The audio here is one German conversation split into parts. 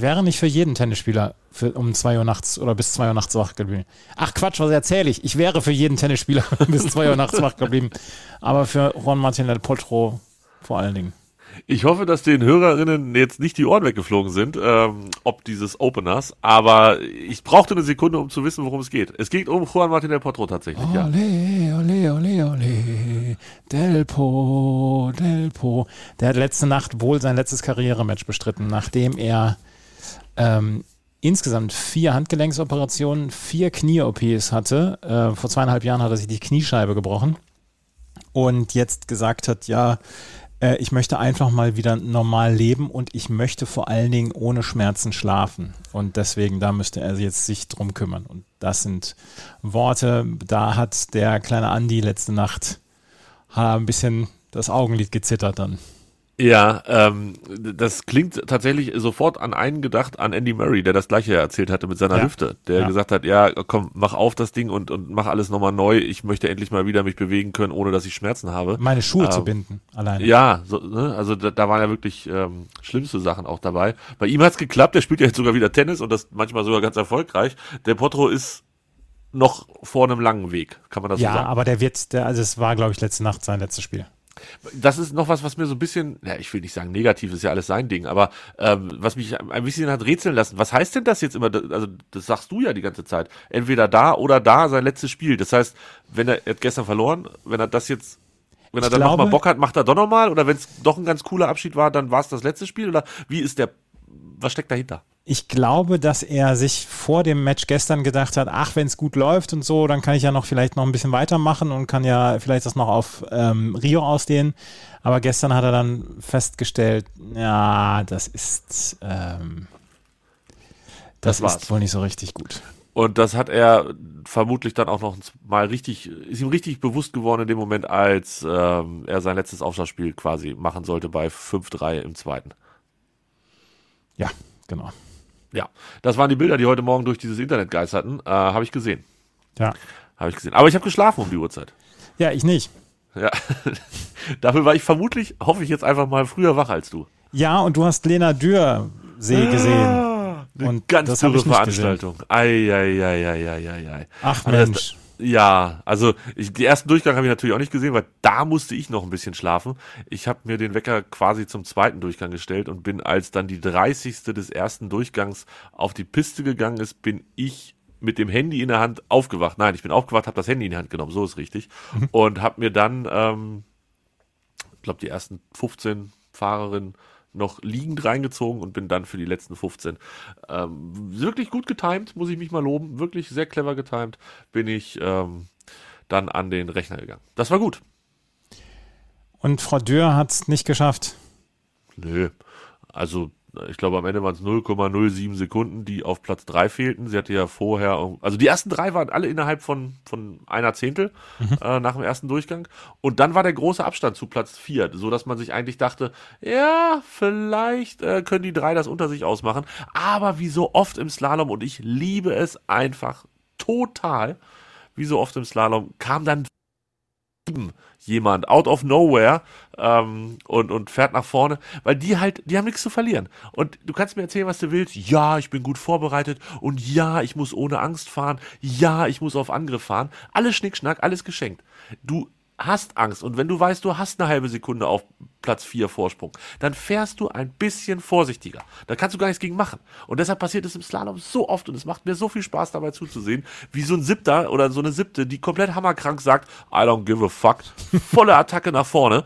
Ich wäre nicht für jeden Tennisspieler für, um 2 Uhr nachts oder bis 2 Uhr nachts wach geblieben. Ach Quatsch, was erzähle ich? Ich wäre für jeden Tennisspieler bis 2 Uhr nachts wach geblieben. Aber für Juan Martin del Potro vor allen Dingen. Ich hoffe, dass den Hörerinnen jetzt nicht die Ohren weggeflogen sind, ähm, ob dieses Openers, aber ich brauchte eine Sekunde, um zu wissen, worum es geht. Es geht um Juan Martin del Potro tatsächlich, ja. Ole, ole, ole, ole. Delpo, Delpo. Der hat letzte Nacht wohl sein letztes Karrierematch bestritten, nachdem er ähm, insgesamt vier Handgelenksoperationen, vier Knie-OPs hatte. Äh, vor zweieinhalb Jahren hat er sich die Kniescheibe gebrochen und jetzt gesagt hat, ja, äh, ich möchte einfach mal wieder normal leben und ich möchte vor allen Dingen ohne Schmerzen schlafen. Und deswegen, da müsste er jetzt sich drum kümmern. Und das sind Worte, da hat der kleine Andi letzte Nacht ein bisschen das Augenlid gezittert dann. Ja, ähm, das klingt tatsächlich sofort an einen gedacht, an Andy Murray, der das gleiche erzählt hatte mit seiner Ja. Hüfte, der Ja. gesagt hat, ja, komm, mach auf das Ding und, und mach alles nochmal neu. Ich möchte endlich mal wieder mich bewegen können, ohne dass ich Schmerzen habe. Meine Schuhe zu Ähm, binden, alleine. Ja, so, ne? also da, da waren ja wirklich ähm, schlimmste Sachen auch dabei. Bei ihm hat's geklappt, der spielt ja jetzt sogar wieder Tennis und das manchmal sogar ganz erfolgreich. Der Potro ist noch vor einem langen Weg, kann man das ja so sagen. aber der wird, der, also es war, glaube ich, letzte Nacht sein letztes Spiel. Das ist noch was, was mir so ein bisschen, ja, ich will nicht sagen negativ, ist ja alles sein Ding, aber ähm, was mich ein bisschen hat rätseln lassen. Was heißt denn das jetzt immer? Also das sagst du ja die ganze Zeit. Entweder da oder da sein letztes Spiel. Das heißt, wenn er, er hat gestern verloren, wenn er das jetzt, wenn er Ich dann glaube- nochmal Bock hat, macht er doch nochmal. Oder wenn es doch ein ganz cooler Abschied war, dann war es das letzte Spiel. Oder wie ist der? Was steckt dahinter? Ich glaube, dass er sich vor dem Match gestern gedacht hat, ach, wenn es gut läuft und so, dann kann ich ja noch vielleicht noch ein bisschen weitermachen und kann ja vielleicht das noch auf ähm, Rio ausdehnen. Aber gestern hat er dann festgestellt, ja, das ist, ähm, das, Das war's. ist wohl nicht so richtig gut. Und das hat er vermutlich dann auch noch mal richtig, ist ihm richtig bewusst geworden in dem Moment, als ähm, er sein letztes Aufschlagspiel quasi machen sollte bei 5-3 im zweiten. Ja, genau. Ja, das waren die Bilder, die heute Morgen durch dieses Internet geisterten. Äh, habe ich gesehen. Ja, Habe ich gesehen. Aber ich habe geschlafen um die Uhrzeit. ja ich nicht. Ja. Dafür war ich vermutlich, hoffe ich jetzt einfach mal früher wach als du. Ja, und du hast Lena Dürr-See gesehen. Eine Und ganz das Veranstaltung. Ei, ei, ei, ei. Ach Mensch. Ja, also ich, die ersten Durchgang habe ich natürlich auch nicht gesehen, weil da musste ich noch ein bisschen schlafen. Ich habe mir den Wecker quasi zum zweiten Durchgang gestellt und bin, als dann die 30. des ersten Durchgangs auf die Piste gegangen ist, bin ich mit dem Handy in der Hand aufgewacht. Nein, ich bin aufgewacht, habe das Handy in die Hand genommen, so ist richtig. Und habe mir dann, ähm, ich glaube, die ersten 15 Fahrerinnen noch liegend reingezogen und bin dann für die letzten 15 ähm, wirklich gut getimed, muss ich mich mal loben, wirklich sehr clever getimed, bin ich ähm, dann an den Rechner gegangen. Das war gut. Und Frau Dürr hat es nicht geschafft. Nö, also ich glaube am Ende waren es 0,07 Sekunden, die auf Platz 3 fehlten. Sie hatte ja vorher, also die ersten drei waren alle innerhalb von, von einer Zehntel äh, nach dem ersten Durchgang. Und dann war der große Abstand zu Platz 4, so dass man sich eigentlich dachte, ja, vielleicht äh, können die drei das unter sich ausmachen. Aber wie so oft im Slalom, und ich liebe es einfach total, wie so oft im Slalom, kam dann jemand out of nowhere ähm, und, und fährt nach vorne, weil die halt, die haben nichts zu verlieren. Und du kannst mir erzählen, was du willst. Ja, ich bin gut vorbereitet und ja, ich muss ohne Angst fahren. Ja, ich muss auf Angriff fahren. Alles Schnickschnack, alles geschenkt. Du hast Angst und wenn du weißt, du hast eine halbe Sekunde auf Platz 4 Vorsprung, dann fährst du ein bisschen vorsichtiger. Da kannst du gar nichts gegen machen. Und deshalb passiert es im Slalom so oft und es macht mir so viel Spaß dabei zuzusehen, wie so ein Siebter oder so eine Siebte, die komplett hammerkrank sagt, I don't give a fuck, volle Attacke nach vorne.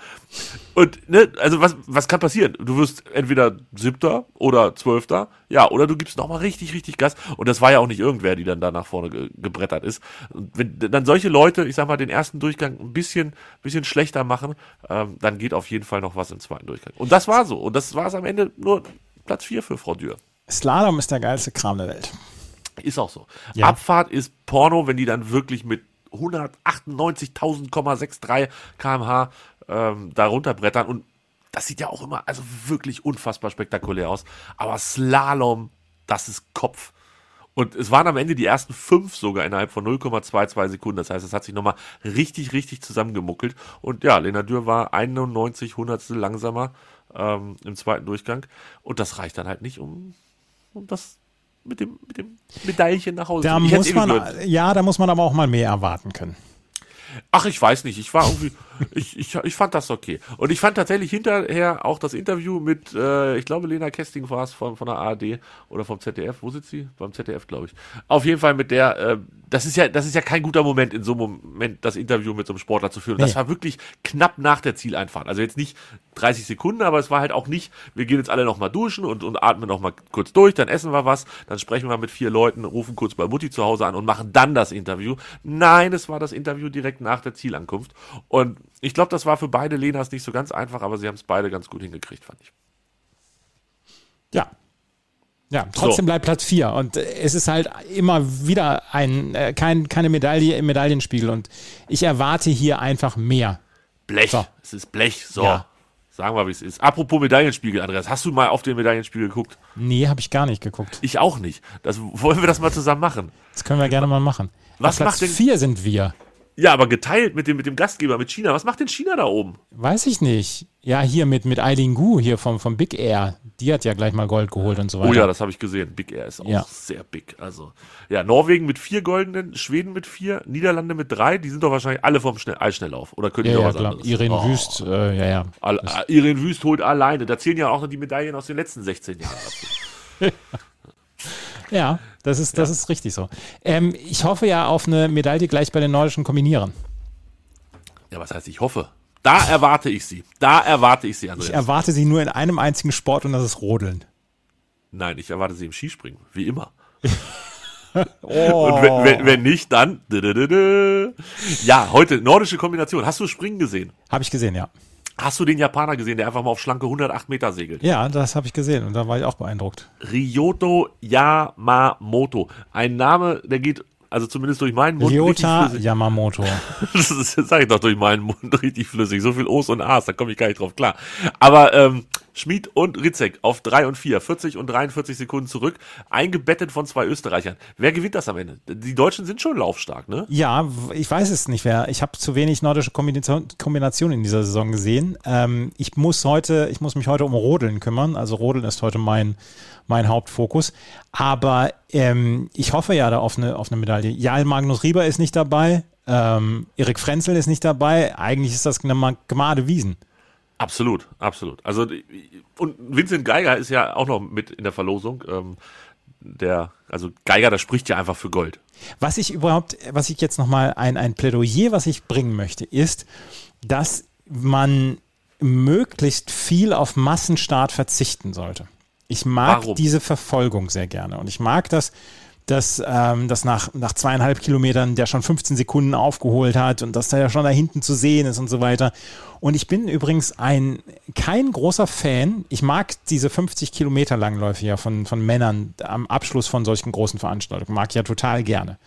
Und, ne, also was, was kann passieren? Du wirst entweder Siebter oder Zwölfter, ja, oder du gibst nochmal richtig, richtig Gas. Und das war ja auch nicht irgendwer, die dann da nach vorne ge gebrettert ist. Und wenn dann solche Leute, ich sag mal, den ersten Durchgang ein bisschen, bisschen schlechter machen, ähm, dann geht auf jeden Fall noch was im zweiten Durchgang. Und das war so. Und das war es am Ende nur Platz 4 für Frau Dürr. Slalom ist der geilste Kram der Welt. Ist auch so. Ja. Abfahrt ist Porno, wenn die dann wirklich mit 198.000,63 kmh ähm, da runterbrettern. Und das sieht ja auch immer also wirklich unfassbar spektakulär aus. Aber Slalom, das ist Kopf. Und es waren am Ende die ersten fünf sogar innerhalb von 0,22 Sekunden. Das heißt, es hat sich nochmal richtig, richtig zusammengemuckelt. Und ja, Lena Dürr war 91 Hundertstel langsamer ähm, im zweiten Durchgang. Und das reicht dann halt nicht, um, um das mit dem, mit dem Medaillchen nach Hause Da zu- muss eh man, ja, da muss man aber auch mal mehr erwarten können. Ach, ich weiß nicht. Ich war irgendwie, ich, ich, ich fand das okay. Und ich fand tatsächlich hinterher auch das Interview mit, äh, ich glaube, Lena Kesting war es von, von der ARD oder vom ZDF. Wo sitzt sie? Beim ZDF, glaube ich. Auf jeden Fall mit der, äh, das ist ja, das ist ja kein guter Moment, in so einem Moment das Interview mit so einem Sportler zu führen. Und Das Nee. war wirklich knapp nach der Zieleinfahrt. Also jetzt nicht 30 Sekunden, aber es war halt auch nicht, wir gehen jetzt alle nochmal duschen und, und atmen nochmal kurz durch, dann essen wir was, dann sprechen wir mit vier Leuten, rufen kurz bei Mutti zu Hause an und machen dann das Interview. Nein, es war das Interview direkt nach der Zielankunft. Und ich glaube, das war für beide Lenas nicht so ganz einfach, aber sie haben es beide ganz gut hingekriegt, fand ich. Ja. Ja, trotzdem So. bleibt Platz 4. Und äh, es ist halt immer wieder ein, äh, kein, keine Medaille im Medaillenspiegel. Und ich erwarte hier einfach mehr. Blech, So. es ist Blech, so. Ja. Sagen wir, wie es ist. Apropos Medaillenspiegel, Andreas, hast du mal auf den Medaillenspiegel geguckt? Nee, habe ich gar nicht geguckt. Ich auch nicht. Das, wollen wir das mal zusammen machen? Das können wir gerne mal machen. Was Auf Platz macht denn- 4 sind wir. Ja, aber geteilt mit dem, mit dem Gastgeber, mit China. Was macht denn China da oben? Weiß ich nicht. Ja, hier mit, mit Eileen Gu hier vom, vom Big Air. Die hat ja gleich mal Gold geholt und so weiter. Oh ja, das habe ich gesehen. Big Air ist auch Ja. sehr big. Also, ja, Norwegen mit vier goldenen, Schweden mit vier, Niederlande mit drei. Die sind doch wahrscheinlich alle vom Schnell Eisschnelllauf. Oder können die ja, noch ja, was klar. anderes? Irene Oh. Wüst, äh, ja, ja. All, äh, Irene Wüst holt alleine. Da zählen ja auch noch die Medaillen aus den letzten 16 Jahren dazu. Ja, das ist, das ist richtig so. Ähm, ich hoffe ja auf eine Medaille gleich bei den nordischen Kombinieren. Ja, was heißt, ich hoffe. Da erwarte ich sie. Da erwarte ich sie, Andreas. Ich erwarte sie nur in einem einzigen Sport und das ist Rodeln. Nein, ich erwarte sie im Skispringen. Wie immer. Oh. Und wenn, wenn, wenn nicht, dann. Ja, heute nordische Kombination. Hast du Springen gesehen? Habe ich gesehen, ja. Hast du den Japaner gesehen, der einfach mal auf schlanke 108 Meter segelt? Ja, das habe ich gesehen und da war ich auch beeindruckt. Ryoto Yamamoto. Ein Name, der geht, also zumindest durch meinen Mund Ryota. Yamamoto. Das ist- sag ich doch durch meinen Mund richtig flüssig. So viel O's und A's, da komme ich gar nicht drauf klar. Aber ähm, Schmid und Ritzek auf 3 und 4, 40 und 43 Sekunden zurück, eingebettet von zwei Österreichern. Wer gewinnt das am Ende? Die Deutschen sind schon laufstark, ne? Ja, ich weiß es nicht wer. Ich habe zu wenig nordische Kombination, Kombinationen in dieser Saison gesehen. Ähm, ich muss heute, ich muss mich heute um Rodeln kümmern. Also Rodeln ist heute mein, mein Hauptfokus. Aber ähm, ich hoffe ja da auf eine, auf eine Medaille. Ja, Magnus Rieber ist nicht dabei. Ähm, Erik Frenzel ist nicht dabei. Eigentlich ist das eine Gemade Wiesen. Absolut, absolut. Also und Vincent Geiger ist ja auch noch mit in der Verlosung. Ähm, der, also Geiger, der spricht ja einfach für Gold. Was ich überhaupt, was ich jetzt nochmal ein, ein Plädoyer, was ich bringen möchte, ist, dass man möglichst viel auf Massenstart verzichten sollte. Ich mag Warum? diese Verfolgung sehr gerne und ich mag das, dass, ähm, dass nach, nach zweieinhalb Kilometern der schon 15 Sekunden aufgeholt hat und dass der ja schon da hinten zu sehen ist und so weiter. Und ich bin übrigens ein kein großer Fan. Ich mag diese 50 Kilometer Langläufe ja von, von Männern am Abschluss von solchen großen Veranstaltungen. Mag ich ja total gerne.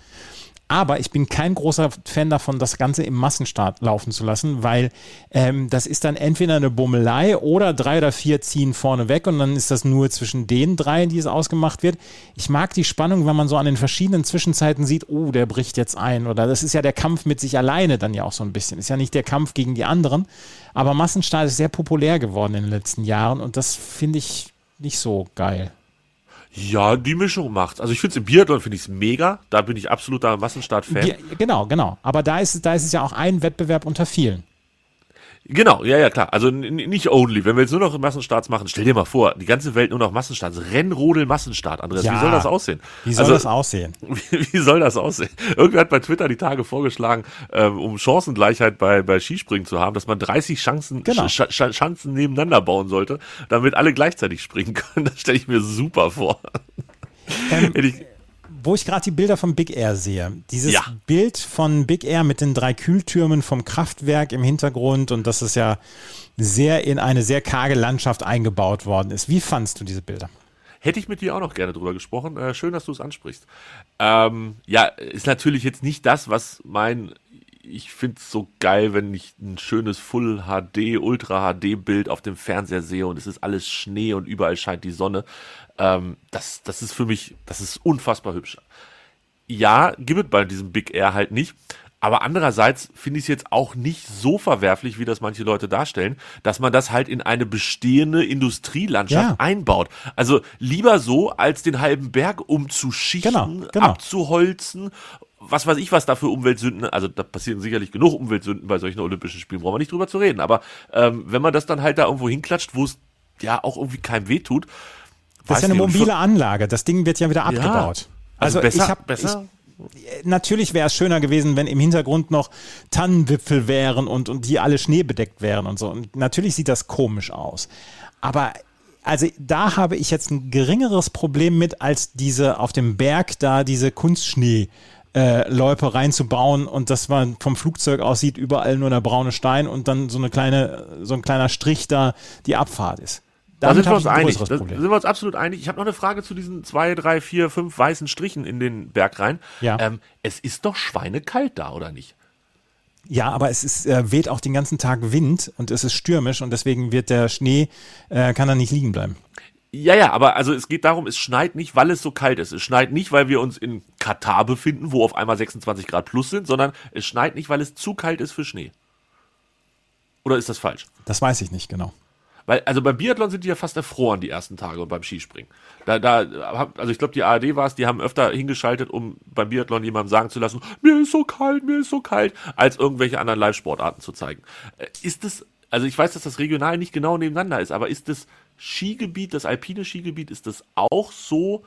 Aber ich bin kein großer Fan davon, das Ganze im Massenstart laufen zu lassen, weil ähm, das ist dann entweder eine Bummelei oder drei oder vier ziehen vorne weg und dann ist das nur zwischen den drei, die es ausgemacht wird. Ich mag die Spannung, wenn man so an den verschiedenen Zwischenzeiten sieht, oh, der bricht jetzt ein oder das ist ja der Kampf mit sich alleine dann ja auch so ein bisschen. Ist ja nicht der Kampf gegen die anderen, aber Massenstart ist sehr populär geworden in den letzten Jahren und das finde ich nicht so geil. Ja, die Mischung macht's. Also ich finde es im Biathlon finde ich es mega. Da bin ich absoluter Massenstart-Fan. Genau, genau. Aber da ist, da ist es ja auch ein Wettbewerb unter vielen. Genau, ja, ja, klar. Also nicht only. Wenn wir jetzt nur noch Massenstarts machen, stell dir mal vor, die ganze Welt nur noch Massenstarts. Rennrodel Massenstart, Andreas. Ja. Wie soll das aussehen? Wie soll also, das aussehen? Wie, wie soll das aussehen? Irgendwer hat bei Twitter die Tage vorgeschlagen, ähm, um Chancengleichheit bei, bei Skispringen zu haben, dass man 30 Chancen, Genau. Sch Sch Schanzen nebeneinander bauen sollte, damit alle gleichzeitig springen können. Das stelle ich mir super vor. Ähm, wo ich gerade die Bilder von Big Air sehe. Dieses Ja. Bild von Big Air mit den drei Kühltürmen vom Kraftwerk im Hintergrund und dass es ja sehr in eine sehr karge Landschaft eingebaut worden ist. Wie fandst du diese Bilder? Hätte ich mit dir auch noch gerne drüber gesprochen. Äh, schön, dass du es ansprichst. Ähm, ja, ist natürlich jetzt nicht das, was mein. Ich finde es so geil, wenn ich ein schönes Full HD, Ultra HD Bild auf dem Fernseher sehe und es ist alles Schnee und überall scheint die Sonne. Ähm, das, das ist für mich, das ist unfassbar hübsch. Ja, gibt es bei diesem Big Air halt nicht. Aber andererseits finde ich es jetzt auch nicht so verwerflich, wie das manche Leute darstellen, dass man das halt in eine bestehende Industrielandschaft Ja. einbaut. Also lieber so, als den halben Berg umzuschichten, Genau, genau. abzuholzen, was weiß ich, was da für Umweltsünden, also da passieren sicherlich genug Umweltsünden bei solchen Olympischen Spielen, brauchen wir nicht drüber zu reden. Aber ähm, wenn man das dann halt da irgendwo hinklatscht, wo es ja auch irgendwie keinem wehtut, Das ist ja eine mobile Anlage. Das Ding wird ja wieder abgebaut. Also, besser, ich hab, besser. Ich, natürlich wäre es schöner gewesen, wenn im Hintergrund noch Tannenwipfel wären und, und die alle schneebedeckt wären und so. Und natürlich sieht das komisch aus. Aber also da habe ich jetzt ein geringeres Problem mit, als diese auf dem Berg da diese Kunstschnee. Äh, Loipe reinzubauen und dass man vom Flugzeug aus sieht, überall nur der braune Stein und dann so eine kleine, so ein kleiner Strich da die Abfahrt ist. Da sind wir uns einig. Da sind wir uns absolut einig. Ich habe noch eine Frage zu diesen zwei, drei, vier, fünf weißen Strichen in den Berg rein. Ja. Ähm, es ist doch schweinekalt da, oder nicht? Ja, aber es ist, äh, weht auch den ganzen Tag Wind und es ist stürmisch und deswegen wird der Schnee, äh, kann da nicht liegen bleiben. Ja, ja, aber also es geht darum, es schneit nicht, weil es so kalt ist. Es schneit nicht, weil wir uns in Katar befinden, wo auf einmal 26 Grad plus sind, sondern es schneit nicht, weil es zu kalt ist für Schnee. Oder ist das falsch? Das weiß ich nicht genau. Weil, also beim Biathlon sind die ja fast erfroren die ersten Tage und beim Skispringen. Da, da, also ich glaube, die ARD war es, die haben öfter hingeschaltet, um beim Biathlon jemandem sagen zu lassen, mir ist so kalt, mir ist so kalt, als irgendwelche anderen Live-Sportarten zu zeigen. Äh, Ist es, also ich weiß, dass das regional nicht genau nebeneinander ist, aber ist das Skigebiet, das alpine Skigebiet, ist das auch so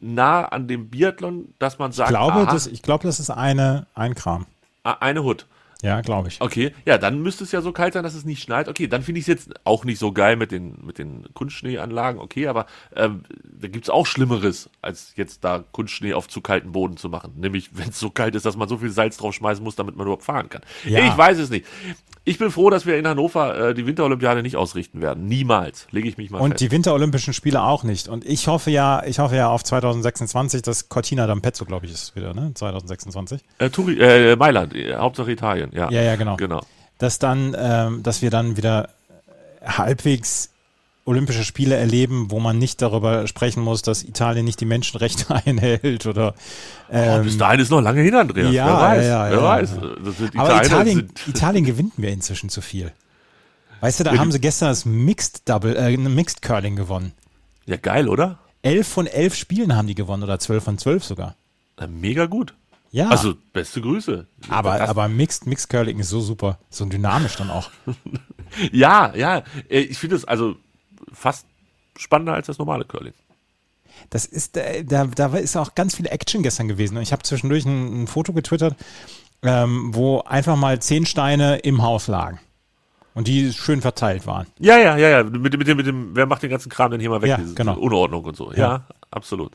nah an dem Biathlon, dass man sagt, Ich glaube, aha, das, ich glaube, das ist eine, ein Kram. ah, eine Hut. Ja, glaube ich. Okay, ja, dann müsste es ja so kalt sein, dass es nicht schneit. Okay, dann finde ich es jetzt auch nicht so geil mit den, mit den Kunstschneeanlagen. Okay, aber ähm, da gibt's auch Schlimmeres, als jetzt da Kunstschnee auf zu kalten Boden zu machen. Nämlich, wenn es so kalt ist, dass man so viel Salz drauf schmeißen muss, damit man überhaupt fahren kann. Ja. Ich weiß es nicht. Ich bin froh, dass wir in Hannover äh, die Winterolympiade nicht ausrichten werden. Niemals. Lege ich mich mal Und fest. die Winterolympischen Spiele auch nicht. Und ich hoffe ja, ich hoffe ja auf 2026, dass Cortina d'Ampezzo, glaube ich, ist wieder, ne? 2026. äh, Turi, äh, Mailand, äh, Hauptsache Italien. Ja, Ja, ja, genau. Genau. Dass dann, ähm, dass wir dann wieder halbwegs Olympische Spiele erleben, wo man nicht darüber sprechen muss, dass Italien nicht die Menschenrechte einhält oder Oh, ähm, bis dahin ist noch lange hin, Andreas. ja, wer weiß, ja, ja, wer weiß. sind Aber Italien, Italien gewinnt mir inzwischen zu viel. Weißt du, da haben sie gestern das Mixed Double, äh, Mixed Curling gewonnen. ja geil, oder? Elf von elf Spielen haben die gewonnen oder zwölf von zwölf sogar. Mega gut. Ja, Also, beste Grüße. aber, das, aber Mixed, Mixed Curling ist so super, so dynamisch dann auch. Ja, ja. äh, Ich finde es also fast spannender als das normale Curling. Das ist, äh, da, da ist auch ganz viel Action gestern gewesen. Ich habe zwischendurch ein, ein Foto getwittert, ähm, wo einfach mal zehn Steine im Haus lagen. Und die schön verteilt waren. Ja, ja, ja, ja. Mit, dem- mit, dem, mit dem, wer macht den ganzen Kram denn hier mal weg? Ja, Diese genau. Unordnung und so. Ja, Ja. absolut.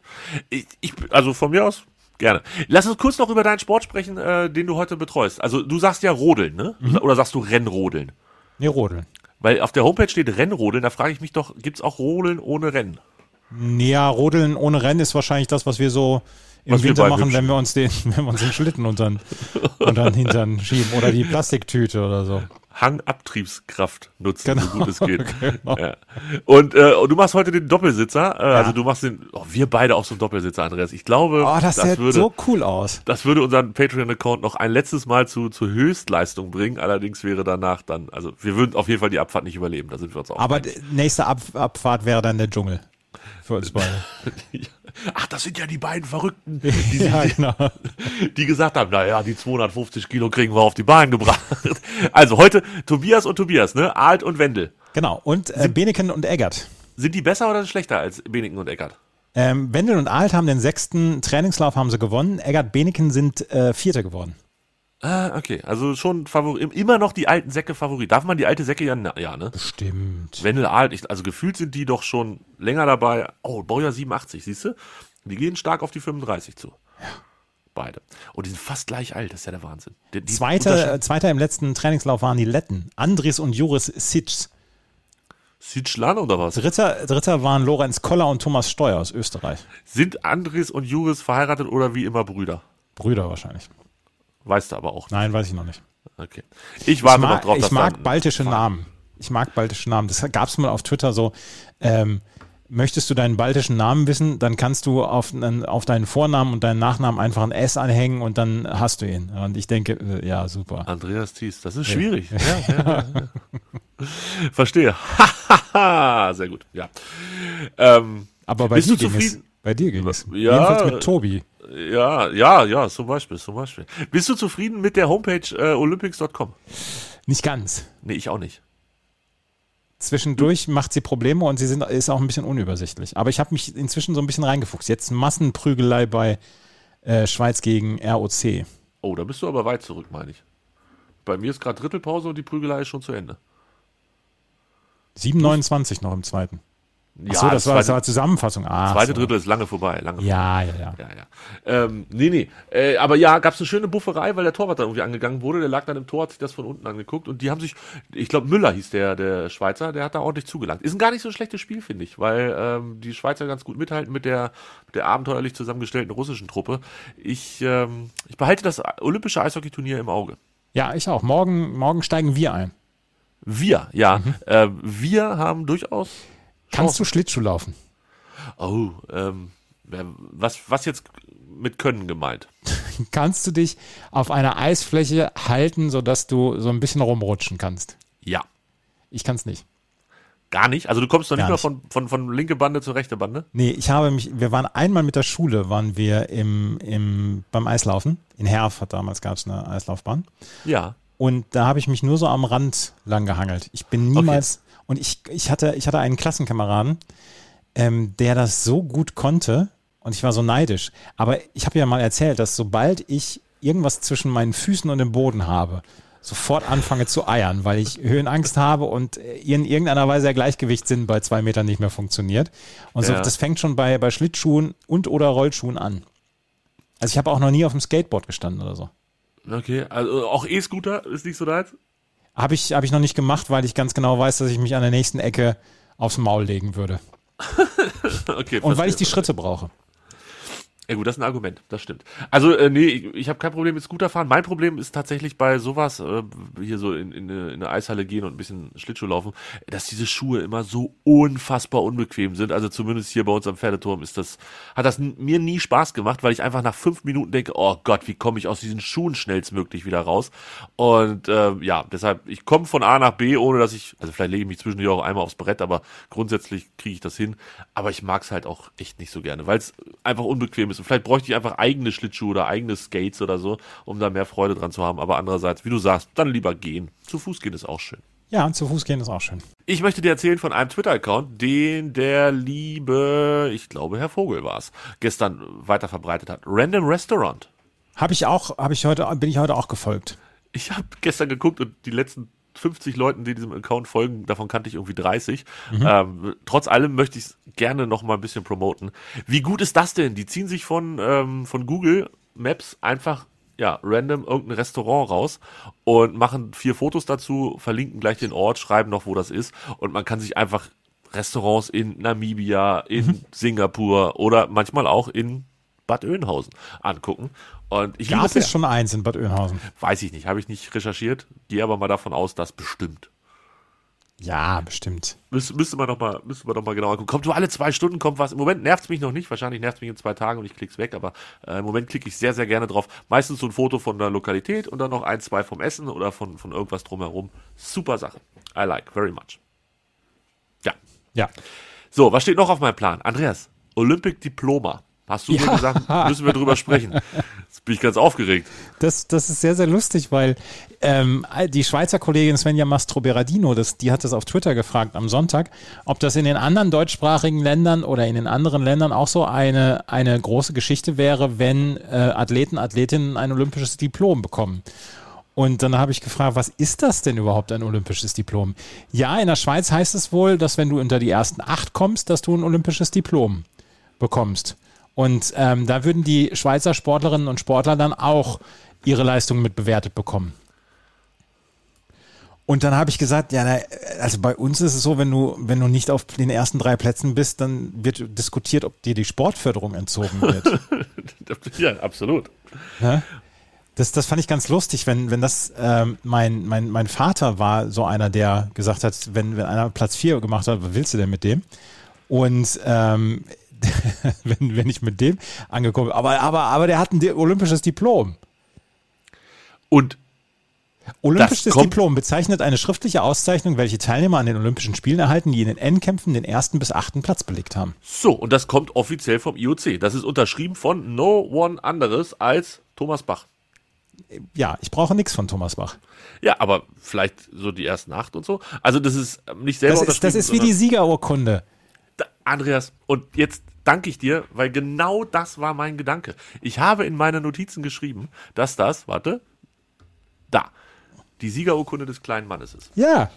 Ich, ich, also von mir aus gerne. Lass uns kurz noch über deinen Sport sprechen, äh, den du heute betreust. Also du sagst ja Rodeln, ne? Mhm. Oder sagst du Rennrodeln? Nee, Rodeln. Weil auf der Homepage steht Rennrodeln, da frage ich mich doch, gibt's auch Rodeln ohne Rennen? Ja, Rodeln ohne Rennen ist wahrscheinlich das, was wir so im Was Winter machen, wenn wir uns den, wenn wir uns den Schlitten unter den, unter den Hintern schieben oder die Plastiktüte oder so. Hangabtriebskraft nutzen, so Genau, gut es geht. genau. Ja. Und, äh, und du machst heute den Doppelsitzer, äh, Ja. also du machst den, oh, wir beide auch so einen Doppelsitzer, Andreas. Ich glaube, Oh, das, sieht würde, so cool aus. das würde unseren Patreon-Account noch ein letztes Mal zu, zu Höchstleistung bringen. Allerdings wäre danach dann, also wir würden auf jeden Fall die Abfahrt nicht überleben, da sind wir uns auch. Aber nächste Ab Abfahrt wäre dann der Dschungel. Für uns beide. Ach, das sind ja die beiden Verrückten, die, ja, genau. die gesagt haben, naja, die 250 Kilo kriegen wir auf die Bahn gebracht. Also heute Tobias und Tobias, ne? Alt und Wendel. Genau. Und äh, Beneken und Eggert. Sind die besser oder schlechter als Beniken und Eckert? Ähm, Wendel und Alt haben den sechsten Trainingslauf haben sie gewonnen. Eggert Beneken sind äh, Vierter geworden. Ah, okay. Also schon Favorit, immer noch die alten Säcke Favorit. Darf man die alte Säcke ja, na, ja, ne? Stimmt. Wendel Alt, also gefühlt sind die doch schon länger dabei. Oh, Baujahr 87, siehst du? Die gehen stark auf die 35 zu. Beide. Und die sind fast gleich alt, das ist ja der Wahnsinn. Die, die Zweiter, äh, Zweiter im letzten Trainingslauf waren die Letten. Andris und Juris Sitsch. Südschlan oder was? Dritter, Dritter waren Lorenz Koller und Thomas Steuer aus Österreich. Sind Andres und Juris verheiratet oder wie immer Brüder? Brüder wahrscheinlich. Weißt du aber auch. Nein, weiß ich noch nicht. Okay. Ich Ich warte noch mag, drauf, ich mag baltische Namen. Ich mag baltische Namen. Das gab es mal auf Twitter so. Ähm, möchtest du deinen baltischen Namen wissen, dann kannst du auf, auf deinen Vornamen und deinen Nachnamen einfach ein S anhängen und dann hast du ihn. Und ich denke, äh, ja, super. Andreas Thies, das ist schwierig. Ja, ja, ja. Verstehe. Sehr gut, ja. Ähm, Aber bei Bist du zufrieden? Bei dir ging es. Ja, Jedenfalls mit Tobi. ja, ja, ja, zum Beispiel, zum Beispiel. Bist du zufrieden mit der Homepage äh, olympics.com? Nicht ganz. Nee, ich auch nicht. Zwischendurch macht sie Probleme und sie sind, ist auch ein bisschen unübersichtlich. Aber ich habe mich inzwischen so ein bisschen reingefuchst. Jetzt Massenprügelei bei äh, Schweiz gegen ROC. Oh, da bist du aber weit zurück, meine ich. Bei mir ist gerade Drittelpause und die Prügelei ist schon zu Ende. 7,29 noch im zweiten. Ja, Achso, das, war, das war Zusammenfassung. Ah, zweite so. Drittel ist lange vorbei. Lange Ja, ja, ja. Ja, ja. Ähm, nee, nee. Äh, aber ja, gab es eine schöne Bufferei, weil der Torwart dann irgendwie angegangen wurde. Der lag dann im Tor, hat sich das von unten angeguckt und die haben sich, ich glaube Müller hieß der, der Schweizer, der hat da ordentlich zugelangt. Ist ein gar nicht so schlechtes Spiel, finde ich, weil ähm, die Schweizer ganz gut mithalten mit der, mit der abenteuerlich zusammengestellten russischen Truppe. Ich, ähm, ich behalte das olympische Eishockeyturnier im Auge. Ja, ich auch. Morgen, morgen steigen wir ein. Wir, ja, äh, wir haben durchaus Kannst du Schlittschuh laufen? Oh, ähm, was, was jetzt mit können gemeint? Kannst du dich auf einer Eisfläche halten, sodass du so ein bisschen rumrutschen kannst? Ja. Ich kann es nicht. Gar nicht? Also du kommst noch nicht Gar mal nicht. von, von, von linke Bande zur rechte Bande? Nee, ich habe mich, wir waren einmal mit der Schule, waren wir im, im, beim Eislaufen. In Herford damals gab es eine Eislaufbahn. Ja. Und da habe ich mich nur so am Rand lang gehangelt. Ich bin niemals, und ich, ich, hatte, ich hatte einen Klassenkameraden, ähm, der das so gut konnte und ich war so neidisch. Aber ich habe ja mal erzählt, dass sobald ich irgendwas zwischen meinen Füßen und dem Boden habe, sofort anfange zu eiern, weil ich Höhenangst habe und in irgendeiner Weise der Gleichgewichtssinn bei zwei Metern nicht mehr funktioniert. Und so, Ja. das fängt schon bei, bei Schlittschuhen und oder Rollschuhen an. Also ich habe auch noch nie auf dem Skateboard gestanden oder so. Okay, also auch E-Scooter ist nicht so deins? Habe ich, hab ich noch nicht gemacht, weil ich ganz genau weiß, dass ich mich an der nächsten Ecke aufs Maul legen würde. Okay, Und weil ich die Schritte brauche. Ja gut, das ist ein Argument, das stimmt. Also äh, nee, ich, ich habe kein Problem mit Scooterfahren. Mein Problem ist tatsächlich bei sowas, äh, hier so in, in, eine, in eine Eishalle gehen und ein bisschen Schlittschuh laufen, dass diese Schuhe immer so unfassbar unbequem sind. Also zumindest hier bei uns am Pferdeturm ist das, hat das mir nie Spaß gemacht, weil ich einfach nach fünf Minuten denke, oh Gott, wie komme ich aus diesen Schuhen schnellstmöglich wieder raus? Und äh, ja, deshalb, ich komme von A nach B, ohne dass ich, also vielleicht lege ich mich zwischendurch auch einmal aufs Brett, aber grundsätzlich kriege ich das hin. Aber ich mag es halt auch echt nicht so gerne, weil es einfach unbequem ist. Und vielleicht bräuchte ich einfach eigene Schlittschuhe oder eigene Skates oder so, um da mehr Freude dran zu haben. Aber andererseits, wie du sagst, dann lieber gehen. Zu Fuß gehen ist auch schön. Ja, zu Fuß gehen ist auch schön. Ich möchte dir erzählen von einem Twitter-Account, den der liebe, ich glaube, Herr Vogel war es, gestern weiter verbreitet hat. Random Restaurant. Habe ich auch, habe ich heute, bin ich heute auch gefolgt. Ich habe gestern geguckt und die letzten 50 Leuten, die diesem Account folgen, davon kannte ich irgendwie 30. Ähm, trotz allem möchte ich es gerne noch mal ein bisschen promoten. Wie gut ist das denn? Die ziehen sich von, ähm, von Google Maps einfach ja, random irgendein Restaurant raus und machen vier Fotos dazu, verlinken gleich den Ort, schreiben noch, wo das ist und man kann sich einfach Restaurants in Namibia, in Singapur oder manchmal auch in Bad Oeynhausen angucken. Und ich Gab es es schon eins in Bad Oeynhausen? Weiß ich nicht, habe ich nicht recherchiert. Gehe aber mal davon aus, dass bestimmt. Ja, bestimmt. Müsste, müsste man doch mal, müsste man doch mal genauer gucken. Kommt so alle zwei Stunden kommt was. Im Moment nervt es mich noch nicht. Wahrscheinlich nervt es mich in zwei Tagen und ich klick's weg. Aber äh, im Moment klicke ich sehr, sehr gerne drauf. Meistens so ein Foto von der Lokalität und dann noch ein, zwei vom Essen oder von, von irgendwas drumherum. Super Sache. I like very much. Ja. Ja. So, was steht noch auf meinem Plan? Andreas, Olympic Diploma. Hast du mir Ja. gesagt, müssen wir drüber sprechen. Jetzt bin ich ganz aufgeregt. Das, das ist sehr, sehr lustig, weil ähm, die Schweizer Kollegin Svenja Mastro-Berardino, die hat das auf Twitter gefragt am Sonntag, ob das in den anderen deutschsprachigen Ländern oder in den anderen Ländern auch so eine, eine große Geschichte wäre, wenn äh, Athleten, Athletinnen ein olympisches Diplom bekommen. Und dann habe ich gefragt, was ist das denn überhaupt, ein olympisches Diplom? Ja, in der Schweiz heißt es wohl, dass wenn du unter die ersten acht kommst, dass du ein olympisches Diplom bekommst. Und ähm, da würden die Schweizer Sportlerinnen und Sportler dann auch ihre Leistungen mit bewertet bekommen. Und dann habe ich gesagt, ja, also bei uns ist es so, wenn du, wenn du nicht auf den ersten drei Plätzen bist, dann wird diskutiert, ob dir die Sportförderung entzogen wird. ja, absolut. Ja? Das, das fand ich ganz lustig, wenn, wenn das ähm, mein, mein, mein Vater war so einer, der gesagt hat, wenn, wenn einer Platz vier gemacht hat, was willst du denn mit dem? Und ähm, wenn, wenn ich mit dem angekommen bin, aber, aber, aber der hat ein olympisches Diplom. Und Olympisches Diplom bezeichnet eine schriftliche Auszeichnung, welche Teilnehmer an den Olympischen Spielen erhalten, die in den Endkämpfen den ersten bis achten Platz belegt haben. So, und das kommt offiziell vom IOC. Das ist unterschrieben von no one anderes als Thomas Bach. Ja, ich brauche nichts von Thomas Bach. Ja, aber vielleicht so die ersten acht und so. Also das ist nicht selber das. Ist, das ist wie die Siegerurkunde. Andreas, und jetzt danke ich dir, weil genau das war mein Gedanke. Ich habe in meine Notizen geschrieben, dass das, warte, da, die Siegerurkunde des kleinen Mannes ist. Ja.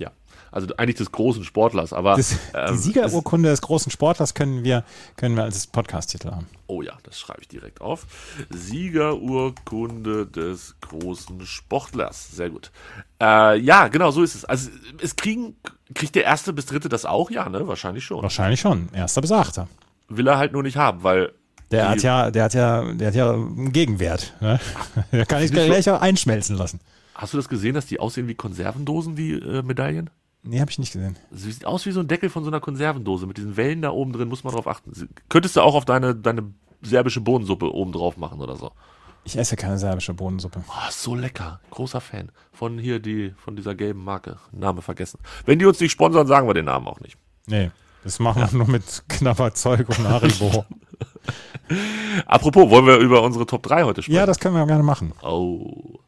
Ja. Also eigentlich des großen Sportlers, aber. Das, ähm, die Siegerurkunde des großen Sportlers können wir, können wir als Podcast-Titel haben. Oh ja, das schreibe ich direkt auf. Siegerurkunde des großen Sportlers. Sehr gut. Äh, ja, genau, so ist es. Also es kriegen, kriegt der erste bis dritte das auch? Ja, ne? Wahrscheinlich schon. Wahrscheinlich schon. Erster bis achter. Will er halt nur nicht haben, weil der hat ja, der hat ja, der hat ja einen Gegenwert. Ne? Der kann ich gleich auch einschmelzen lassen. Hast du das gesehen, dass die aussehen wie Konservendosen, die äh, Medaillen? Nee, habe ich nicht gesehen. Sie sieht aus wie so ein Deckel von so einer Konservendose mit diesen Wellen da oben drin, muss man drauf achten. Sie, könntest du auch auf deine, deine serbische Bohnensuppe oben drauf machen oder so. Ich esse keine serbische Bohnensuppe. Oh, so lecker. Großer Fan. Von hier, die, von dieser gelben Marke. Name vergessen. Wenn die uns nicht sponsern, sagen wir den Namen auch nicht. Nee, das machen wir nur mit knapper Zeug und Haribo. Apropos, wollen wir über unsere Top 3 heute sprechen? Ja, das können wir gerne machen. Oh.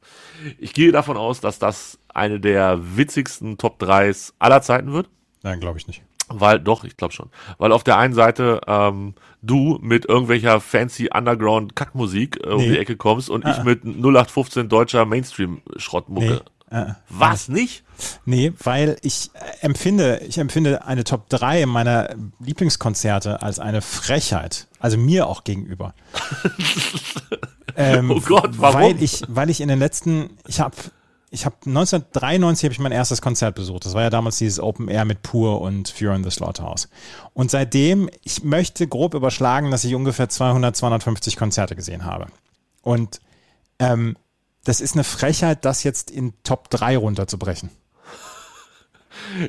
Ich gehe davon aus, dass das eine der witzigsten Top 3s aller Zeiten wird. Nein, glaube ich nicht. Weil, doch, ich glaube schon. Weil auf der einen Seite ähm, du mit irgendwelcher fancy Underground-Kackmusik äh, um die Ecke kommst und Ah. ich mit 0815 deutscher Mainstream-Schrottmucke. Äh, Was, nicht? Nee, weil ich äh, empfinde, ich empfinde eine Top 3 meiner Lieblingskonzerte als eine Frechheit. Also mir auch gegenüber. ähm, Oh Gott, warum? Weil ich, weil ich in den letzten, ich habe ich habe 1993 habe ich mein erstes Konzert besucht. Das war ja damals dieses Open Air mit Pur und Fear in the Slaughterhouse. Und seitdem, ich möchte grob überschlagen, dass ich ungefähr 200, 250 Konzerte gesehen habe. Und ähm, das ist eine Frechheit, das jetzt in Top 3 runterzubrechen.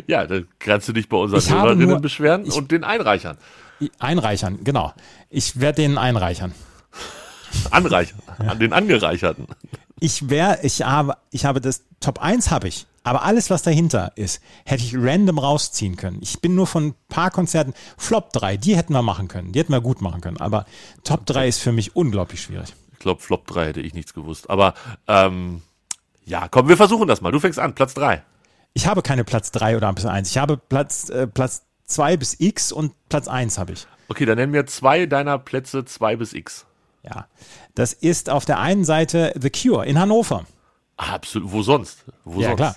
Ja, dann kannst du dich bei unseren Ich Hörerinnen nur- beschweren ich- und den einreichern. Einreichern, genau. Ich werde den einreichern. Anreichern. An den Angereicherten. Ich wäre, ich habe, ich habe das Top 1 habe ich, aber alles, was dahinter ist, hätte ich random rausziehen können. Ich bin nur von ein paar Konzerten, Flop 3, die hätten wir machen können, die hätten wir gut machen können, aber Top 3 ist für mich unglaublich schwierig. Glaube, Flop 3 hätte ich nichts gewusst. Aber ähm, ja, komm, wir versuchen das mal. Du fängst an, Platz 3. Ich habe keine Platz 3 oder Platz 1. Ich habe Platz, äh, Platz 2 bis X und Platz 1 habe ich. Okay, dann nennen wir zwei deiner Plätze 2 bis X. Ja. Das ist auf der einen Seite The Cure in Hannover. Absolut. Wo sonst? Wo Ja, sonst? klar.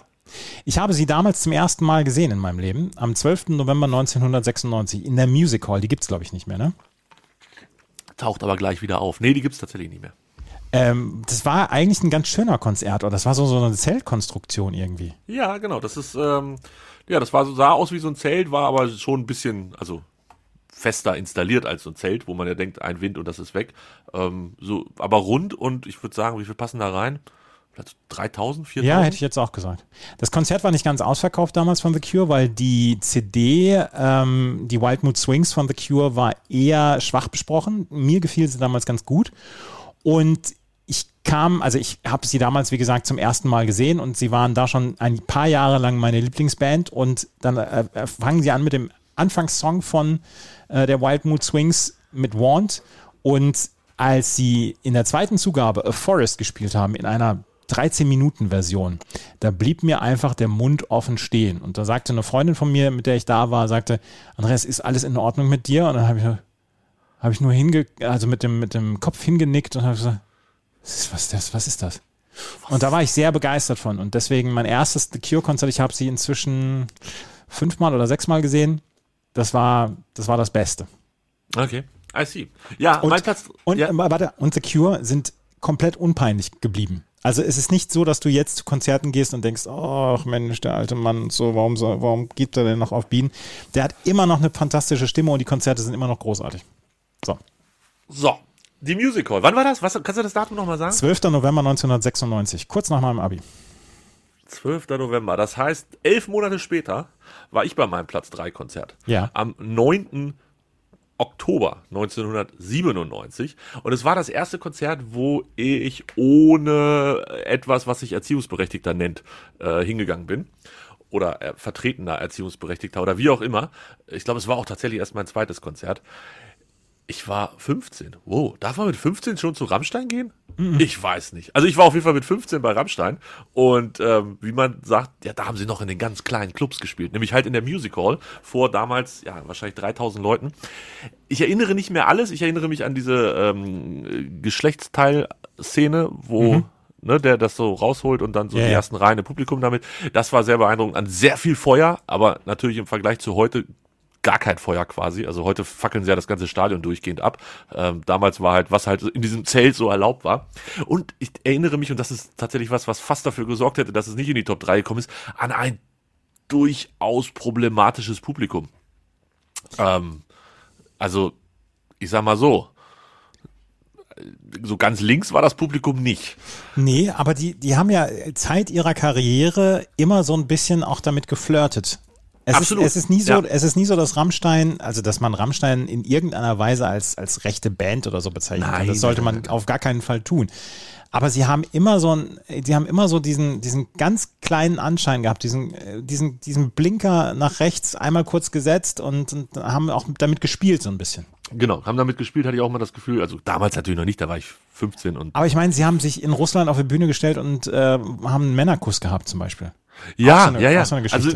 Ich habe sie damals zum ersten Mal gesehen in meinem Leben, am 12. November 1996 in der Music Hall. Die gibt's glaube ich, nicht mehr, ne? Taucht aber gleich wieder auf. Nee, die gibt's tatsächlich nicht mehr. Ähm, das war eigentlich ein ganz schöner Konzert, oder das war so, so eine Zeltkonstruktion irgendwie. Ja, genau. Das ist, ähm, ja, das war so, sah aus wie so ein Zelt, war aber schon ein bisschen, also fester installiert als so ein Zelt, wo man ja denkt, ein Wind und das ist weg. Ähm, so, aber rund und ich würde sagen, wie viel passen da rein? Vielleicht 3000, 4000? Ja, hätte ich jetzt auch gesagt. Das Konzert war nicht ganz ausverkauft damals von The Cure, weil die CD, ähm, die Wild Mood Swings von The Cure, war eher schwach besprochen. Mir gefiel sie damals ganz gut. Und ich kam, also ich habe sie damals, wie gesagt, zum ersten Mal gesehen und sie waren da schon ein paar Jahre lang meine Lieblingsband und dann äh, äh, fangen sie an mit dem Anfangssong von äh, der Wild Mood Swings mit Want und als sie in der zweiten Zugabe A Forest gespielt haben, in einer 13-Minuten-Version, da blieb mir einfach der Mund offen stehen. Und da sagte eine Freundin von mir, mit der ich da war, sagte, Andreas, ist alles in Ordnung mit dir? Und dann habe ich, habe ich nur hinge, also mit dem, mit dem Kopf hingenickt und habe gesagt, was ist, das? Was ist das? Und da war ich sehr begeistert von. Und deswegen mein erstes The Cure-Konzert, ich habe sie inzwischen fünfmal oder sechsmal gesehen. Das war, das war das Beste. Okay. I see. Ja, Und, mein Platz. und, ja. warte, und The Cure sind komplett unpeinlich geblieben. Also es ist nicht so, dass du jetzt zu Konzerten gehst und denkst, ach Mensch, der alte Mann, so, warum, so, warum gibt er denn noch auf Bienen? Der hat immer noch eine fantastische Stimme und die Konzerte sind immer noch großartig. So. So, die Music Hall. Wann war das? Was, kannst du das Datum nochmal sagen? 12. November 1996, kurz nach meinem Abi. 12. November. Das heißt, elf Monate später war ich bei meinem Platz 3 Konzert. Ja. Am 9. Oktober 1997. Und es war das erste Konzert, wo ich ohne etwas, was sich Erziehungsberechtigter nennt, äh, hingegangen bin. Oder äh, vertretender Erziehungsberechtigter oder wie auch immer. Ich glaube, es war auch tatsächlich erst mein zweites Konzert. Ich war 15. Wow, darf man mit 15 schon zu Rammstein gehen? Ich weiß nicht. Also ich war auf jeden Fall mit 15 bei Rammstein und ähm, wie man sagt, ja, da haben sie noch in den ganz kleinen Clubs gespielt, nämlich halt in der Music Hall vor damals, ja, wahrscheinlich 3000 Leuten. Ich erinnere nicht mehr alles, ich erinnere mich an diese ähm, Geschlechtsteil-Szene, wo ne, der das so rausholt und dann so Ja, die ersten Reihen im Publikum damit. Das war sehr beeindruckend, an sehr viel Feuer, aber natürlich im Vergleich zu heute gar kein Feuer quasi. Also heute fackeln sie ja das ganze Stadion durchgehend ab. Ähm, damals war halt, was halt in diesem Zelt so erlaubt war. Und ich erinnere mich, und das ist tatsächlich was, was fast dafür gesorgt hätte, dass es nicht in die Top 3 gekommen ist, an ein durchaus problematisches Publikum. Ähm, also, ich sag mal so, so ganz links war das Publikum nicht. Nee, aber die, die haben ja Zeit ihrer Karriere immer so ein bisschen auch damit geflirtet. Es Absolut, Ist, es ist nie so, ja. es ist nie so, dass Rammstein, also dass man Rammstein in irgendeiner Weise als, als rechte Band oder so bezeichnen kann. Nein, Das sollte man nein, auf gar keinen Fall tun. Aber sie haben immer so ein, sie haben immer so diesen, diesen ganz kleinen Anschein gehabt, diesen, äh, diesen, diesen Blinker nach rechts einmal kurz gesetzt und, und haben auch damit gespielt so ein bisschen. Genau, haben damit gespielt, hatte ich auch mal das Gefühl, also damals natürlich noch nicht, da war ich 15 und Aber ich meine, sie haben sich in Russland auf die Bühne gestellt und äh, haben einen Männerkuss gehabt zum Beispiel. Ja, so eine- ja, ja. so also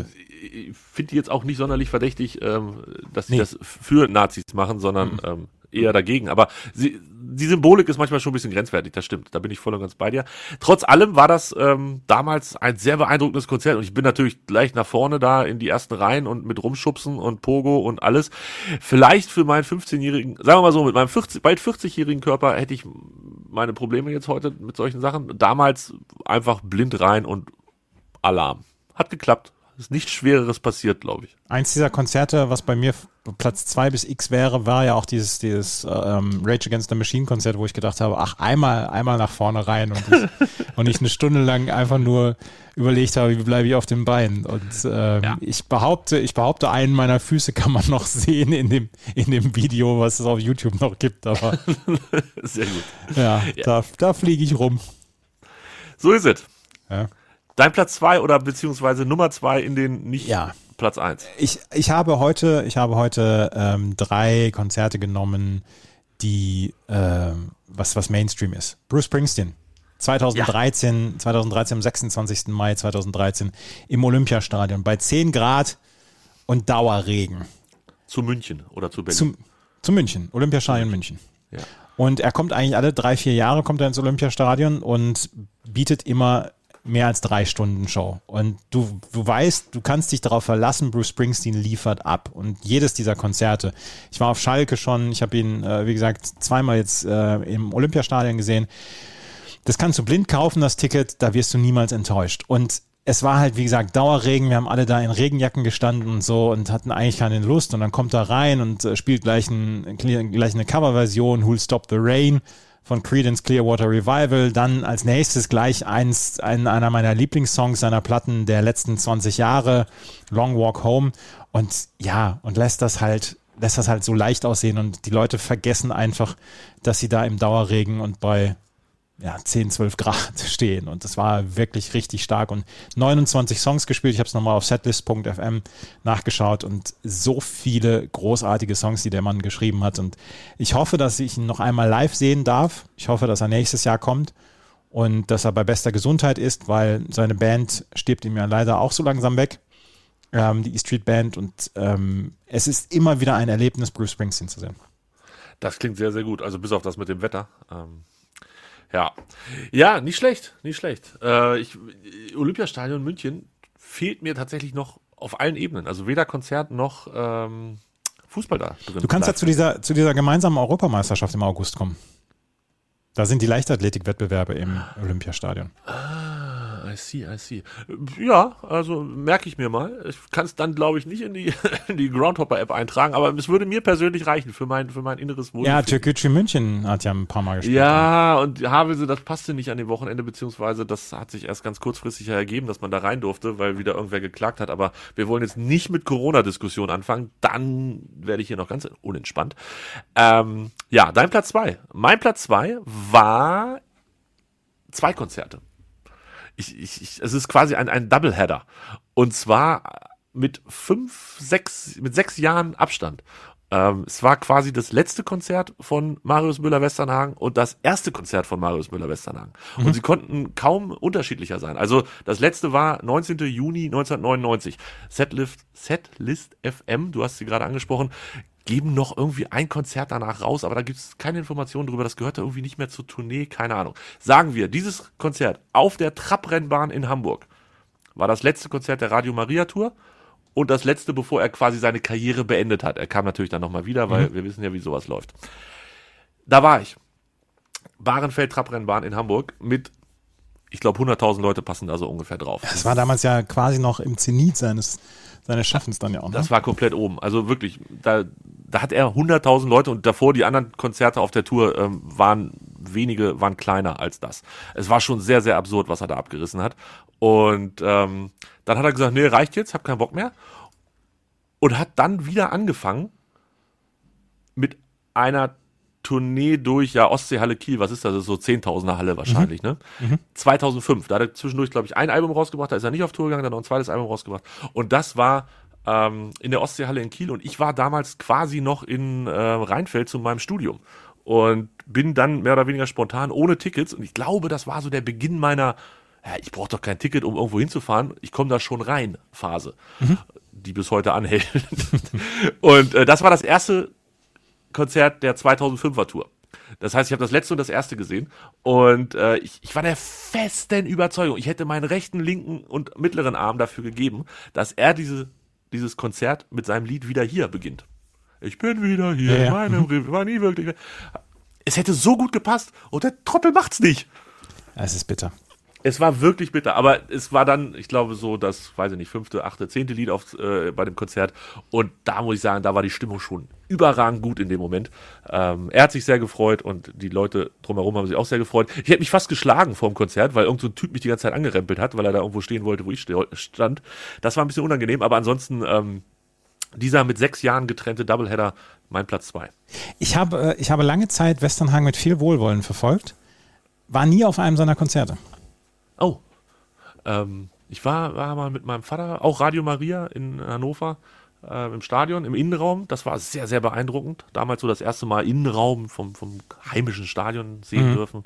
finde jetzt auch nicht sonderlich verdächtig, ähm, dass sie Nee. das für Nazis machen, sondern ähm, eher dagegen. Aber sie, die Symbolik ist manchmal schon ein bisschen grenzwertig, das stimmt. Da bin ich voll und ganz bei dir. Trotz allem war das ähm, damals ein sehr beeindruckendes Konzert und ich bin natürlich gleich nach vorne da in die ersten Reihen und mit Rumschubsen und Pogo und alles. Vielleicht für meinen 15-jährigen, sagen wir mal so, mit meinem 40, bald 40-jährigen Körper hätte ich meine Probleme jetzt heute mit solchen Sachen. Damals einfach blind rein und Alarm. Hat geklappt. Ist nichts Schwereres passiert, glaube ich. Eins dieser Konzerte, was bei mir Platz zwei bis X wäre, war ja auch dieses, dieses ähm, Rage Against the Machine Konzert, wo ich gedacht habe, ach, einmal, einmal nach vorne rein und ich, und ich eine Stunde lang einfach nur überlegt habe, wie bleibe ich auf den Beinen. Und ähm, Ja. ich behaupte, ich behaupte, einen meiner Füße kann man noch sehen in dem, in dem Video, was es auf YouTube noch gibt. Aber Sehr gut. ja, da, da fliege ich rum. So ist es. Ja. Dein Platz zwei oder beziehungsweise Nummer zwei in den nicht Ja. Platz eins. Ich, ich habe heute, ich habe heute ähm, drei Konzerte genommen, die ähm, was, was Mainstream ist. Bruce Springsteen. 2013, 2013 am 26. Mai 2013 im Olympiastadion bei 10 Grad und Dauerregen. Zu München oder zu Berlin. Zum, zu München, Olympiastadion München. ja. Und er kommt eigentlich alle drei, vier Jahre kommt er ins Olympiastadion und bietet immer mehr als drei Stunden Show. Und du, du weißt, du kannst dich darauf verlassen, Bruce Springsteen liefert ab. Und jedes dieser Konzerte. Ich war auf Schalke schon, ich habe ihn, äh, wie gesagt, zweimal jetzt äh, im Olympiastadion gesehen. Das kannst du blind kaufen, das Ticket, da wirst du niemals enttäuscht. Und es war halt, wie gesagt, Dauerregen. Wir haben alle da in Regenjacken gestanden und so und hatten eigentlich keine Lust. Und dann kommt er rein und äh, spielt gleich, ein, gleich eine Coverversion, Who'll Stop the Rain von Creedence Clearwater Revival. Dann als nächstes gleich eins, ein, einer meiner Lieblingssongs seiner Platten der letzten 20 Jahre, Long Walk Home. Und ja, und lässt das halt lässt das halt so leicht aussehen und die Leute vergessen einfach, dass sie da im Dauerregen und bei ja, 10, 12 Grad stehen. Und das war wirklich richtig stark. Und 29 Songs gespielt. Ich habe es nochmal auf setlist.fm nachgeschaut und so viele großartige Songs, die der Mann geschrieben hat. Und ich hoffe, dass ich ihn noch einmal live sehen darf. Ich hoffe, dass er nächstes Jahr kommt und dass er bei bester Gesundheit ist, weil seine Band stirbt ihm ja leider auch so langsam weg. Ähm, die E-Street Band. Und ähm, es ist immer wieder ein Erlebnis, Bruce Springsteen zu sehen. Das klingt sehr, sehr gut. Also bis auf das mit dem Wetter. Ähm, ja. Ja, nicht schlecht, nicht schlecht. Äh, ich, Olympiastadion München fehlt mir tatsächlich noch auf allen Ebenen. Also weder Konzert noch ähm, Fußball da drin. Du kannst ja zu dieser, zu dieser gemeinsamen Europameisterschaft im August kommen. Da sind die Leichtathletikwettbewerbe im Olympiastadion. Ah, I see, I see. Ja, also merke ich mir mal. Ich kann es dann, glaube ich, nicht in die, in die Groundhopper-App eintragen, aber es würde mir persönlich reichen für mein, für mein inneres Ja, Wohlbefinden. Türkgücü München hat ja ein paar Mal gespielt. Ja, und Havelse, das passte nicht an dem Wochenende, beziehungsweise das hat sich erst ganz kurzfristig ja ergeben, dass man da rein durfte, weil wieder irgendwer geklagt hat. Aber wir wollen jetzt nicht mit Corona-Diskussion anfangen, dann werde ich hier noch ganz unentspannt. Ähm, ja, dein Platz zwei. Mein Platz zwei war zwei Konzerte. Ich, ich, ich, es ist quasi ein, ein Doubleheader. Und zwar mit fünf, sechs, mit sechs Jahren Abstand. Ähm, es war quasi das letzte Konzert von Marius Müller-Westernhagen und das erste Konzert von Marius Müller-Westernhagen. Und sie konnten kaum unterschiedlicher sein. Also das letzte war 19. Juni 1999. Setlist, Setlist FM, du hast sie gerade angesprochen, geben noch irgendwie ein Konzert danach raus, aber da gibt es keine Informationen drüber. Das gehörte irgendwie nicht mehr zur Tournee, keine Ahnung. Sagen wir, dieses Konzert auf der Trabrennbahn in Hamburg war das letzte Konzert der Radio Maria Tour und das letzte, bevor er quasi seine Karriere beendet hat. Er kam natürlich dann nochmal wieder, weil wir wissen ja, wie sowas läuft. Da war ich. Bahrenfeld Trabrennbahn in Hamburg mit, ich glaube, 100.000 Leute passen da so ungefähr drauf. Das war damals ja quasi noch im Zenit seines, seines Schaffens dann ja auch. Ne? Das war komplett oben. Also wirklich, da, da hat er 100.000 Leute und davor die anderen Konzerte auf der Tour ähm, waren wenige, waren kleiner als das. Es war schon sehr, sehr absurd, was er da abgerissen hat. Und ähm, dann hat er gesagt, nee, reicht jetzt, hab keinen Bock mehr. Und hat dann wieder angefangen mit einer Tournee durch, ja, Ostseehalle Kiel, was ist das? Das ist so 10.000er Halle wahrscheinlich, ne? 2005, da hat er zwischendurch, glaube ich, ein Album rausgebracht, da ist er nicht auf Tour gegangen, dann noch ein zweites Album rausgebracht. Und das war ähm, in der Ostseehalle in Kiel und ich war damals quasi noch in äh, Rheinfeld zu meinem Studium und bin dann mehr oder weniger spontan ohne Tickets und ich glaube, das war so der Beginn meiner, ja, ich brauche doch kein Ticket, um irgendwo hinzufahren, ich komme da schon rein Phase, die bis heute anhält. und äh, das war das erste Konzert der 2005er Tour. Das heißt, ich habe das letzte und das erste gesehen und äh, ich, ich war der festen Überzeugung, ich hätte meinen rechten, linken und mittleren Arm dafür gegeben, dass er diese, dieses Konzert mit seinem Lied wieder hier beginnt. Ich bin wieder hier, Ja, ja. Riff, war nie wirklich. Es hätte so gut gepasst und der Trottel macht's nicht. Es ist bitter. Es war wirklich bitter, aber es war dann, ich glaube, so das, weiß ich nicht, fünfte, achte, zehnte Lied auf, äh, bei dem Konzert. Und da muss ich sagen, da war die Stimmung schon überragend gut in dem Moment. Ähm, er hat sich sehr gefreut und die Leute drumherum haben sich auch sehr gefreut. Ich hätte mich fast geschlagen vor dem Konzert, weil irgend so Typ mich die ganze Zeit angerempelt hat, weil er da irgendwo stehen wollte, wo ich stand. Das war ein bisschen unangenehm, aber ansonsten ähm, dieser mit sechs Jahren getrennte Doubleheader, mein Platz zwei. Ich habe, äh, ich habe lange Zeit Westernhagen mit viel Wohlwollen verfolgt, war nie auf einem seiner Konzerte. Oh. Ähm, ich war, war mal mit meinem Vater, auch Radio Maria in Hannover, äh, im Stadion, im Innenraum. Das war sehr, sehr beeindruckend. Damals so das erste Mal Innenraum vom, vom heimischen Stadion sehen dürfen.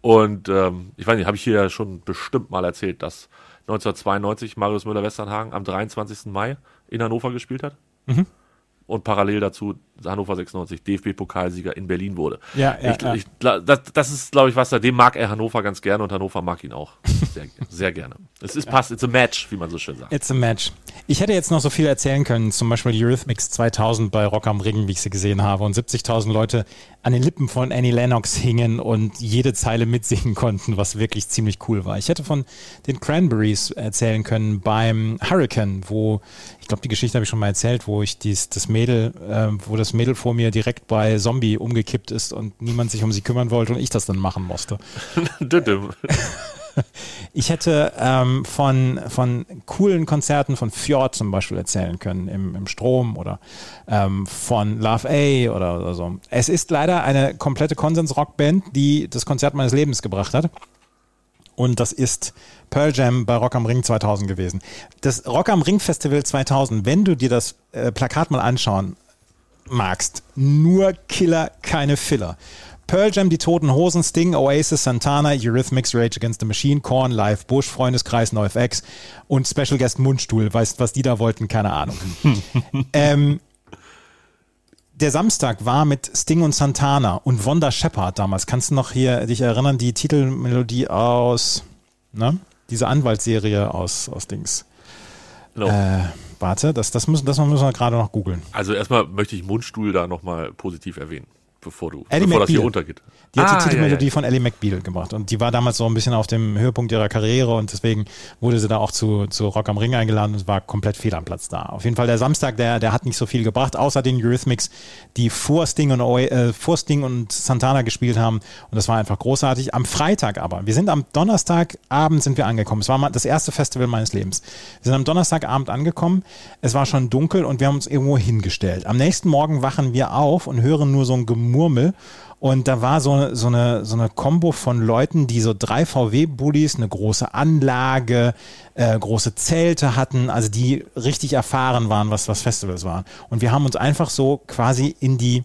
Und ähm, ich weiß nicht, habe ich hier ja schon bestimmt mal erzählt, dass 1992 Marius Müller-Westernhagen am 23. Mai in Hannover gespielt hat. Und parallel dazu Hannover 96 DFB-Pokalsieger in Berlin wurde. Ja, ja, ich, ja. Ich, das, das ist, glaube ich, was, seitdem mag er Hannover ganz gerne und Hannover mag ihn auch sehr, sehr gerne. Es ist passt, it's a match, wie man so schön sagt. It's a match. Ich hätte jetzt noch so viel erzählen können, zum Beispiel Eurythmics 2000 bei Rock am Ring, wie ich sie gesehen habe, und 70.000 Leute an den Lippen von Annie Lennox hingen und jede Zeile mitsingen konnten, was wirklich ziemlich cool war. Ich hätte von den Cranberries erzählen können beim Hurricane, wo, ich glaube, die Geschichte habe ich schon mal erzählt, wo ich dies, das Mädel, äh, wo das Mädel vor mir direkt bei Zombie umgekippt ist und niemand sich um sie kümmern wollte und ich das dann machen musste. Ich hätte ähm, von, von coolen Konzerten von Fjord zum Beispiel erzählen können im, im Strom oder ähm, von Love A oder, oder so. Es ist leider eine komplette Konsens-Rockband, die das Konzert meines Lebens gebracht hat. Und das ist Pearl Jam bei Rock am Ring 2000 gewesen. Das Rock am Ring Festival 2000, wenn du dir das äh, Plakat mal anschauen magst, nur Killer, keine Filler. Pearl Jam, die Toten Hosen, Sting, Oasis, Santana, Eurythmics, Rage Against the Machine, Korn, Live, Bush, Freundeskreis, NoFX und Special Guest Mundstuhl. Weißt, was die da wollten? Keine Ahnung. ähm, der Samstag war mit Sting und Santana und Wanda Shepard damals. Kannst du noch hier dich erinnern, die Titelmelodie aus, ne? Diese Anwaltsserie aus, aus Dings. No. Äh, Warte, das, das, müssen, das müssen wir gerade noch googeln. Also erstmal möchte ich Mundstuhl da nochmal positiv erwähnen bevor du, Ellie bevor das hier untergeht. Die hat Ah, die Titelmelodie ja, ja. von Ellie McBeal gebracht und die war damals so ein bisschen auf dem Höhepunkt ihrer Karriere und deswegen wurde sie da auch zu, zu Rock am Ring eingeladen und es war komplett fehl am Platz da. Auf jeden Fall der Samstag, der, der hat nicht so viel gebracht, außer den Eurythmics, die vor Sting und, äh, vor Sting und Santana gespielt haben und das war einfach großartig. Am Freitag aber, wir sind am Donnerstagabend sind wir angekommen. Es war mal das erste Festival meines Lebens. Wir sind am Donnerstagabend angekommen, es war schon dunkel und wir haben uns irgendwo hingestellt. Am nächsten Morgen wachen wir auf und hören nur so ein Gemurmel und da war so, eine- so eine, so eine Kombo von Leuten, die so drei VW-Bullis, eine große Anlage, äh, große Zelte hatten, also die richtig erfahren waren, was, was Festivals waren. Und wir haben uns einfach so quasi in die,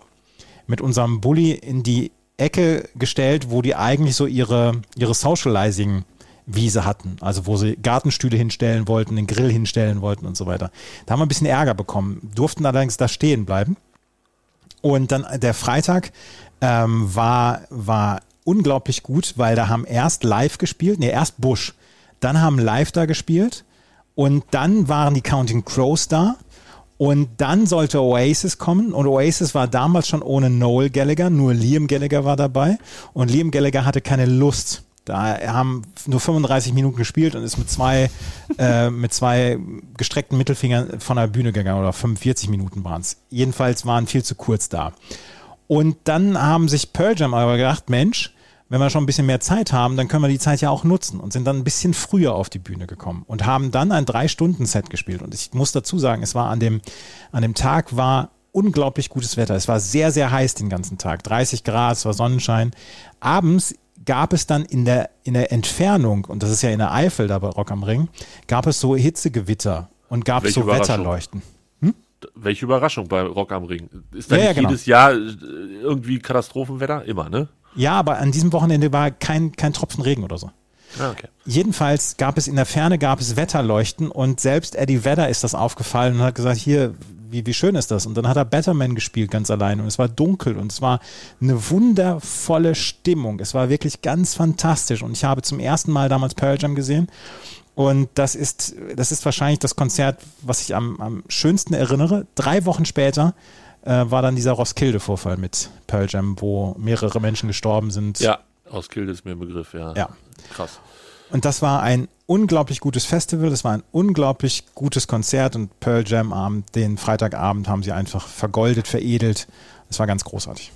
mit unserem Bulli in die Ecke gestellt, wo die eigentlich so ihre, ihre Socializing Wiese hatten, also wo sie Gartenstühle hinstellen wollten, den Grill hinstellen wollten und so weiter. Da haben wir ein bisschen Ärger bekommen, durften allerdings da stehen bleiben. Und dann der Freitag ähm, war, war unglaublich gut, weil da haben erst live gespielt, nee, erst Bush, dann haben live da gespielt und dann waren die Counting Crows da und dann sollte Oasis kommen und Oasis war damals schon ohne Noel Gallagher, nur Liam Gallagher war dabei und Liam Gallagher hatte keine Lust. Da haben nur 35 Minuten gespielt und ist mit zwei, äh, mit zwei gestreckten Mittelfingern von der Bühne gegangen oder 45 Minuten waren es. Jedenfalls waren viel zu kurz da. Und dann haben sich Pearl Jam aber gedacht, Mensch, wenn wir schon ein bisschen mehr Zeit haben, dann können wir die Zeit ja auch nutzen und sind dann ein bisschen früher auf die Bühne gekommen und haben dann ein Drei-Stunden-Set gespielt. Und ich muss dazu sagen, es war an dem, an dem Tag war unglaublich gutes Wetter. Es war sehr, sehr heiß den ganzen Tag. 30 Grad, es war Sonnenschein. Abends gab es dann in der, in der Entfernung, und das ist ja in der Eifel da bei Rock am Ring, gab es so Hitzegewitter und gab es Welche so. Wetterleuchten. Welche Überraschung bei Rock am Ring. Ist da Ja, ja, genau. jedes Jahr äh, irgendwie Katastrophenwetter? Immer, ne? Ja, aber an diesem Wochenende war kein, kein Tropfen Regen oder so. Ah, okay. Jedenfalls gab es in der Ferne gab es Wetterleuchten und selbst Eddie Vedder ist das aufgefallen und hat gesagt, hier, wie, wie schön ist das? Und dann hat er Betterman gespielt ganz allein und es war dunkel und es war eine wundervolle Stimmung. Es war wirklich ganz fantastisch und ich habe zum ersten Mal damals Pearl Jam gesehen und das ist, das ist wahrscheinlich das Konzert, was ich am, am schönsten erinnere. Drei Wochen später äh, war dann dieser Roskilde-Vorfall mit Pearl Jam, wo mehrere Menschen gestorben sind. Ja, aus Kilde ist mir ein Begriff, ja. Ja. Krass. Und das war ein unglaublich gutes Festival, das war ein unglaublich gutes Konzert und Pearl Jam Abend, den Freitagabend haben sie einfach vergoldet, veredelt. Das war ganz großartig.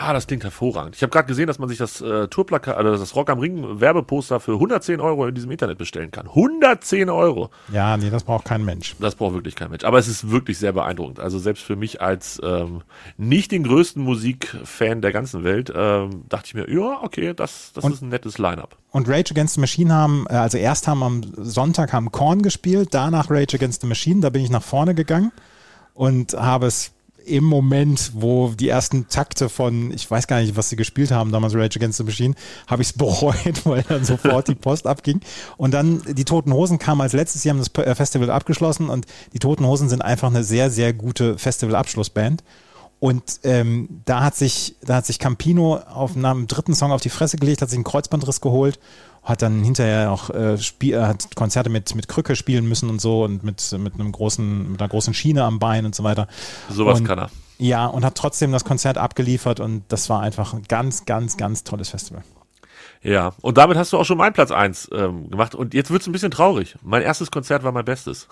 Ah, das klingt hervorragend. Ich habe gerade gesehen, dass man sich das äh, Tourplakat, also das Rock am Ring Werbeposter für 110 Euro in diesem Internet bestellen kann. 110 Euro. Ja, nee, das braucht kein Mensch. Das braucht wirklich kein Mensch. Aber es ist wirklich sehr beeindruckend. Also selbst für mich als ähm, nicht den größten Musikfan der ganzen Welt, ähm, dachte ich mir, ja, okay, das, das Und- ist ein nettes Line-up. Und Rage Against the Machine haben, äh, also erst haben am Sonntag haben Korn gespielt, danach Rage Against the Machine, da bin ich nach vorne gegangen und habe es im Moment, wo die ersten Takte von, ich weiß gar nicht, was sie gespielt haben, damals Rage Against the Machine, habe ich es bereut, weil dann sofort die Post abging. Und dann die Toten Hosen kamen als letztes, sie haben das äh, Festival abgeschlossen und die Toten Hosen sind einfach eine sehr, sehr gute Festival-Abschlussband. Und ähm, da hat sich, da hat sich Campino auf dem dritten Song auf die Fresse gelegt, hat sich einen Kreuzbandriss geholt, hat dann hinterher auch äh, Spiel, äh, hat Konzerte mit mit Krücke spielen müssen und so und mit mit einem großen mit einer großen Schiene am Bein und so weiter. Sowas kann er. Ja, und hat trotzdem das Konzert abgeliefert und das war einfach ein ganz, ganz, ganz tolles Festival. Ja, und damit hast du auch schon meinen Platz eins ähm, gemacht. Und jetzt wird's ein bisschen traurig. Mein erstes Konzert war mein bestes.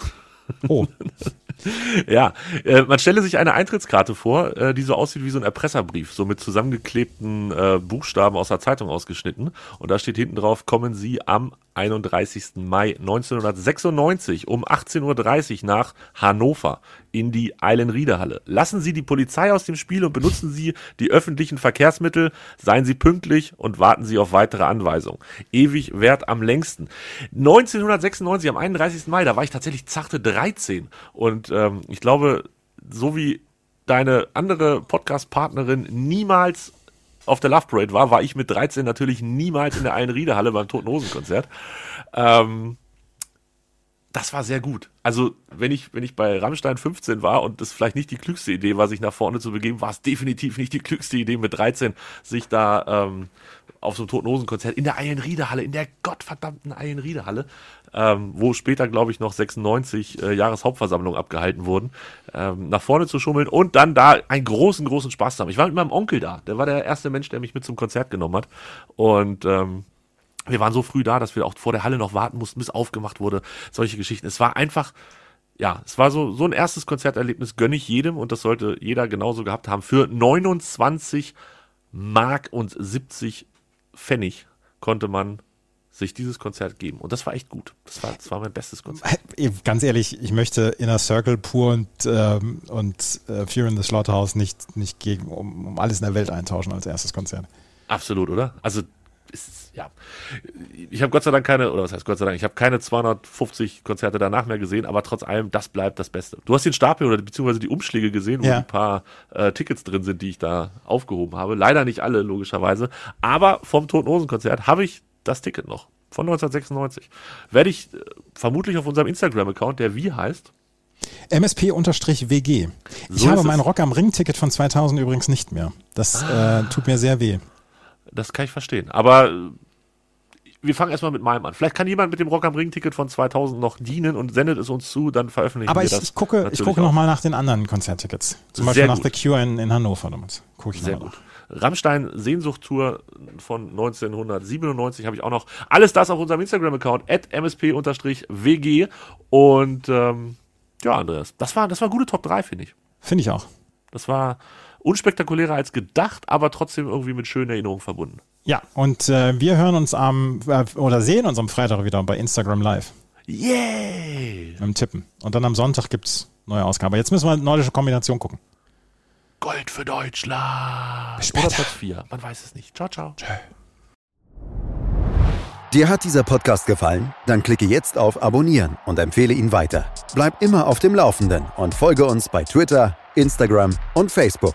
Oh, Ja, äh, man stelle sich eine Eintrittskarte vor, äh, die so aussieht wie so ein Erpresserbrief, so mit zusammengeklebten äh, Buchstaben aus der Zeitung ausgeschnitten. Und da steht hinten drauf, kommen Sie am 31. Mai 1996 um 18.30 Uhr nach Hannover in die Eilenriede-Halle. Lassen Sie die Polizei aus dem Spiel und benutzen Sie die öffentlichen Verkehrsmittel. Seien Sie pünktlich und warten Sie auf weitere Anweisungen. Ewig währt am längsten. 1996, am 31. Mai, da war ich tatsächlich zarte 13. Und ähm, ich glaube, so wie deine andere Podcast-Partnerin niemals auf der Love Parade war, war ich mit 13 natürlich niemals in der Eilenriede-Halle beim Toten Hosen Konzert. Ähm, das war sehr gut. Also, wenn ich, wenn ich bei Rammstein 15 war und das vielleicht nicht die klügste Idee war, sich nach vorne zu begeben, war es definitiv nicht die klügste Idee mit 13, sich da ähm, auf so einem Toten Hosen Konzert in der Eilenriede-Halle, in der gottverdammten Eilenriede-Halle, ähm, wo später, glaube ich, noch 96 äh, Jahreshauptversammlungen abgehalten wurden, ähm, nach vorne zu schummeln und dann da einen großen, großen Spaß zu haben. Ich war mit meinem Onkel da. Der war der erste Mensch, der mich mit zum Konzert genommen hat. Und ähm, wir waren so früh da, dass wir auch vor der Halle noch warten mussten, bis aufgemacht wurde. Solche Geschichten. Es war einfach, ja, es war so, so ein erstes Konzerterlebnis, gönne ich jedem und das sollte jeder genauso gehabt haben. Für 29 Mark und 70 Pfennig konnte man sich dieses Konzert geben. Und das war echt gut. Das war, das war mein bestes Konzert. Ganz ehrlich, ich möchte Inner Circle pur und, ähm, und äh, Fear in the Slaughterhouse nicht, nicht gegen, um, um alles in der Welt eintauschen als erstes Konzert. Absolut, oder? Also ist, ja. Ich habe Gott sei Dank keine, oder was heißt Gott sei Dank, ich habe keine 250 Konzerte danach mehr gesehen, aber trotz allem, das bleibt das Beste. Du hast den Stapel oder beziehungsweise die Umschläge gesehen, wo ja. ein paar äh, Tickets drin sind, die ich da aufgehoben habe. Leider nicht alle, logischerweise. Aber vom Toten Hosen Konzert habe ich das Ticket noch. Von 1996. Werde ich äh, vermutlich auf unserem Instagram-Account, der wie heißt? MSP-WG. So ich habe mein Rock am Ring-Ticket von 2000 übrigens nicht mehr. Das ah. äh, tut mir sehr weh. Das kann ich verstehen. Aber äh, wir fangen erstmal mit meinem an. Vielleicht kann jemand mit dem Rock am Ring-Ticket von 2000 noch dienen und sendet es uns zu, dann veröffentlichen Aber wir ich, das. ich gucke, ich gucke nochmal nach den anderen Konzerttickets. Zum Beispiel nach The Cure in, in Hannover. Gucke ich Sehr gut. Rammstein Sehnsucht-Tour von 1997 habe ich auch noch. Alles das auf unserem Instagram-Account, at msp-wg. Und ähm, ja, Andreas, das war, das war gute Top 3, finde ich. Finde ich auch. Das war unspektakulärer als gedacht, aber trotzdem irgendwie mit schönen Erinnerungen verbunden. Ja, und äh, wir hören uns am äh, oder sehen uns am Freitag wieder bei Instagram Live. Yay! Mit dem Tippen. Und dann am Sonntag gibt es neue Ausgabe. Jetzt müssen wir eine nordische Kombination gucken. Gold für Deutschland. Bis später. Oder Platz 4. Man weiß es nicht. Ciao, ciao. Tschö. Dir hat dieser Podcast gefallen? Dann klicke jetzt auf Abonnieren und empfehle ihn weiter. Bleib immer auf dem Laufenden und folge uns bei Twitter, Instagram und Facebook.